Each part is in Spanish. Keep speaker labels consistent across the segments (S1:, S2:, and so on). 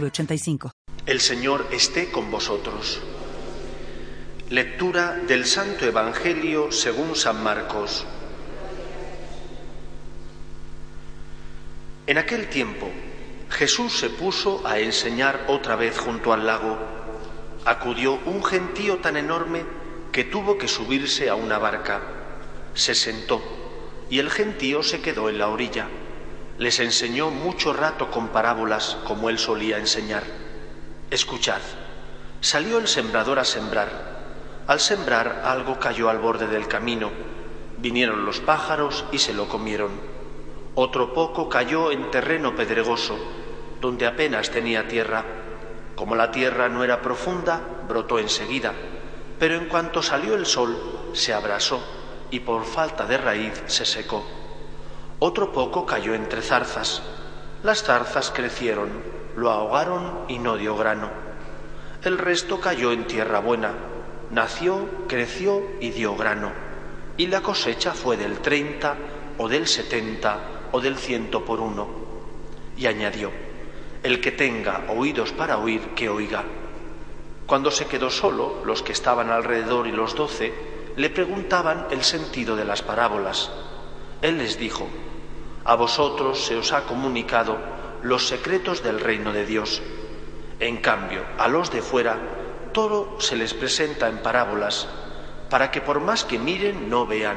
S1: 906985.
S2: El Señor esté con vosotros. Lectura del Santo Evangelio según San Marcos. En aquel tiempo, Jesús se puso a enseñar otra vez junto al lago. Acudió un gentío tan enorme que tuvo que subirse a una barca. Se sentó y el gentío se quedó en la orilla. Les enseñó mucho rato con parábolas como él solía enseñar. Escuchad, salió el sembrador a sembrar. Al sembrar algo cayó al borde del camino. Vinieron los pájaros y se lo comieron. Otro poco cayó en terreno pedregoso, donde apenas tenía tierra. Como la tierra no era profunda, brotó enseguida, pero en cuanto salió el sol, se abrasó y por falta de raíz se secó. Otro poco cayó entre zarzas. Las zarzas crecieron, lo ahogaron y no dio grano. El resto cayó en tierra buena, nació, creció y dio grano. Y la cosecha fue del treinta o del setenta o del ciento por uno. Y añadió, el que tenga oídos para oír, que oiga. Cuando se quedó solo, los que estaban alrededor y los doce le preguntaban el sentido de las parábolas. Él les dijo, a vosotros se os ha comunicado los secretos del reino de Dios. En cambio, a los de fuera, todo se les presenta en parábolas, para que por más que miren no vean,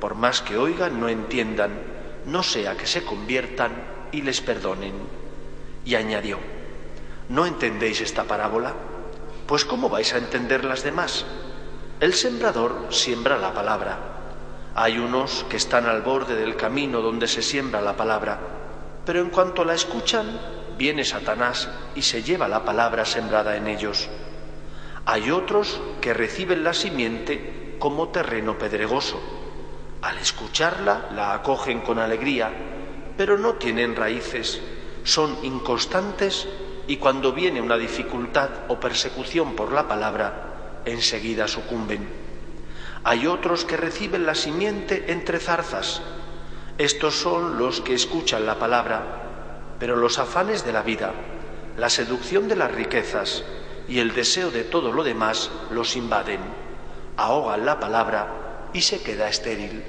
S2: por más que oigan no entiendan no sea que se conviertan y les perdonen. Y añadió, ¿no entendéis esta parábola? Pues ¿cómo vais a entender las demás? El sembrador siembra la palabra. Hay unos que están al borde del camino donde se siembra la palabra, pero en cuanto la escuchan, viene Satanás y se lleva la palabra sembrada en ellos. Hay otros que reciben la simiente como terreno pedregoso al escucharla la acogen con alegría, pero no tienen raíces, son inconstantes y cuando viene una dificultad o persecución por la palabra, enseguida sucumben. Hay otros que reciben la simiente entre zarzas. Estos son los que escuchan la palabra, pero los afanes de la vida, la seducción de las riquezas y el deseo de todo lo demás los invaden, ahogan la palabra y se queda estéril.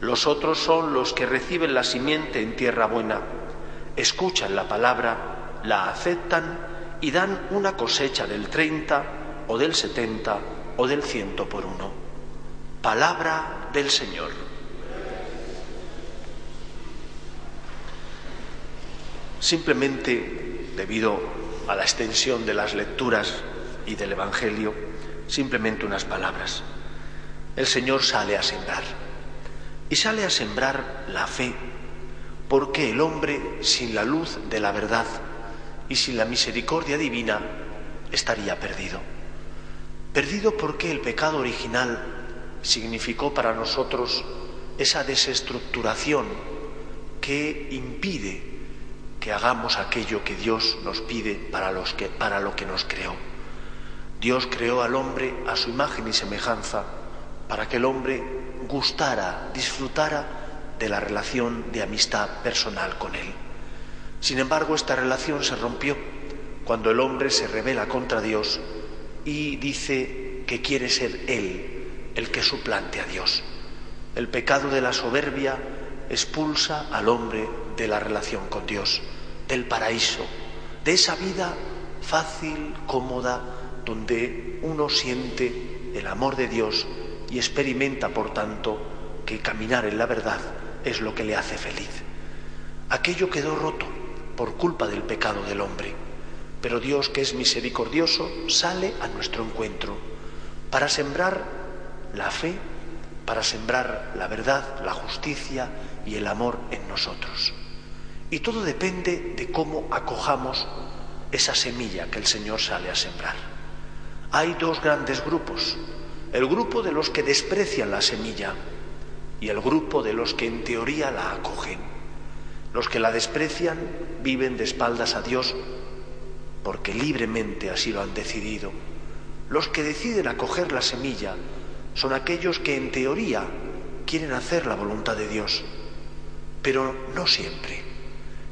S2: Los otros son los que reciben la simiente en tierra buena, escuchan la palabra, la aceptan y dan una cosecha del treinta o del setenta o del ciento por uno. Palabra del Señor. Simplemente, debido a la extensión de las lecturas y del Evangelio, simplemente unas palabras. El Señor sale a sembrar y sale a sembrar la fe, porque el hombre sin la luz de la verdad y sin la misericordia divina estaría perdido. Perdido porque el pecado original significó para nosotros esa desestructuración que impide que hagamos aquello que Dios nos pide para, los que, para lo que nos creó. Dios creó al hombre a su imagen y semejanza para que el hombre gustara, disfrutara de la relación de amistad personal con Él. Sin embargo, esta relación se rompió cuando el hombre se revela contra Dios y dice que quiere ser Él el que suplante a Dios. El pecado de la soberbia expulsa al hombre de la relación con Dios, del paraíso, de esa vida fácil, cómoda, donde uno siente el amor de Dios y experimenta, por tanto, que caminar en la verdad es lo que le hace feliz. Aquello quedó roto por culpa del pecado del hombre, pero Dios, que es misericordioso, sale a nuestro encuentro para sembrar la fe, para sembrar la verdad, la justicia y el amor en nosotros. Y todo depende de cómo acojamos esa semilla que el Señor sale a sembrar. Hay dos grandes grupos, el grupo de los que desprecian la semilla y el grupo de los que en teoría la acogen. Los que la desprecian viven de espaldas a Dios porque libremente así lo han decidido. Los que deciden acoger la semilla son aquellos que en teoría quieren hacer la voluntad de Dios, pero no siempre.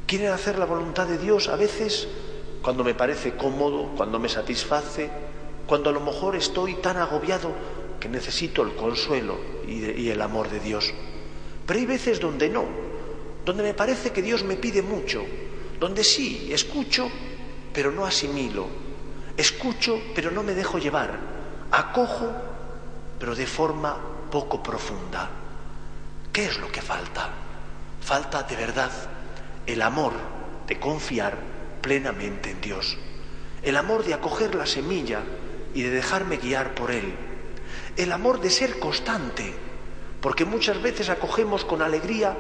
S2: Quieren hacer la voluntad de Dios a veces cuando me parece cómodo, cuando me satisface, cuando a lo mejor estoy tan agobiado que necesito el consuelo y, el amor de Dios. Pero hay veces donde no, donde me parece que Dios me pide mucho, donde sí, escucho, pero no asimilo, escucho, pero no me dejo llevar, acojo, pero de forma poco profunda. ¿Qué es lo que falta? Falta de verdad el amor de confiar plenamente en Dios, el amor de acoger la semilla y de dejarme guiar por Él, el amor de ser constante, porque muchas veces acogemos con alegría,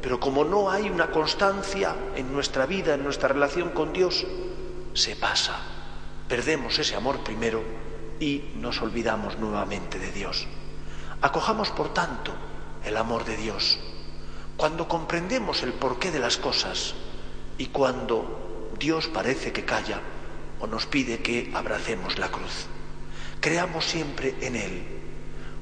S2: pero como no hay una constancia en nuestra vida, en nuestra relación con Dios, se pasa. Perdemos ese amor primero y nos olvidamos nuevamente de Dios. Acojamos, por tanto, el amor de Dios. Cuando comprendemos el porqué de las cosas y cuando Dios parece que calla o nos pide que abracemos la cruz. Creamos siempre en Él.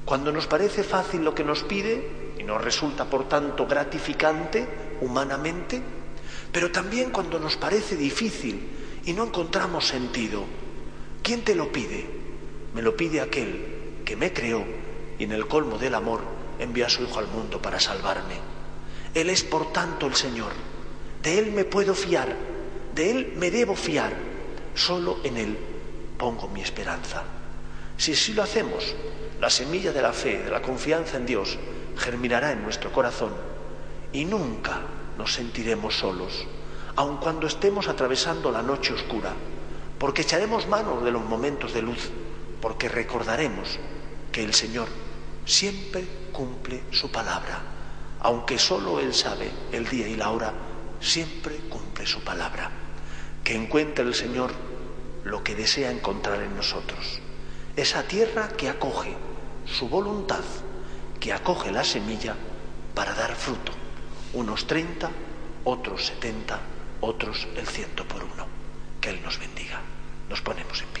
S2: Cuando nos parece fácil lo que nos pide y nos resulta por tanto gratificante humanamente, pero también cuando nos parece difícil y no encontramos sentido, ¿quién te lo pide? Me lo pide aquel que me creó y en el colmo del amor envía a su Hijo al mundo para salvarme. Él es por tanto el Señor. De Él me puedo fiar, de Él me debo fiar. Solo en Él pongo mi esperanza. Si así lo hacemos, la semilla de la fe, de la confianza en Dios, germinará en nuestro corazón y nunca nos sentiremos solos, aun cuando estemos atravesando la noche oscura, porque echaremos mano de los momentos de luz, porque recordaremos que el Señor siempre cumple su palabra, aunque solo Él sabe el día y la hora, siempre cumple su palabra. Que encuentre el Señor lo que desea encontrar en nosotros esa tierra que acoge su voluntad, que acoge la semilla para dar fruto. Unos 30, otros 70, otros el ciento por uno. Que Él nos bendiga. Nos ponemos en pie.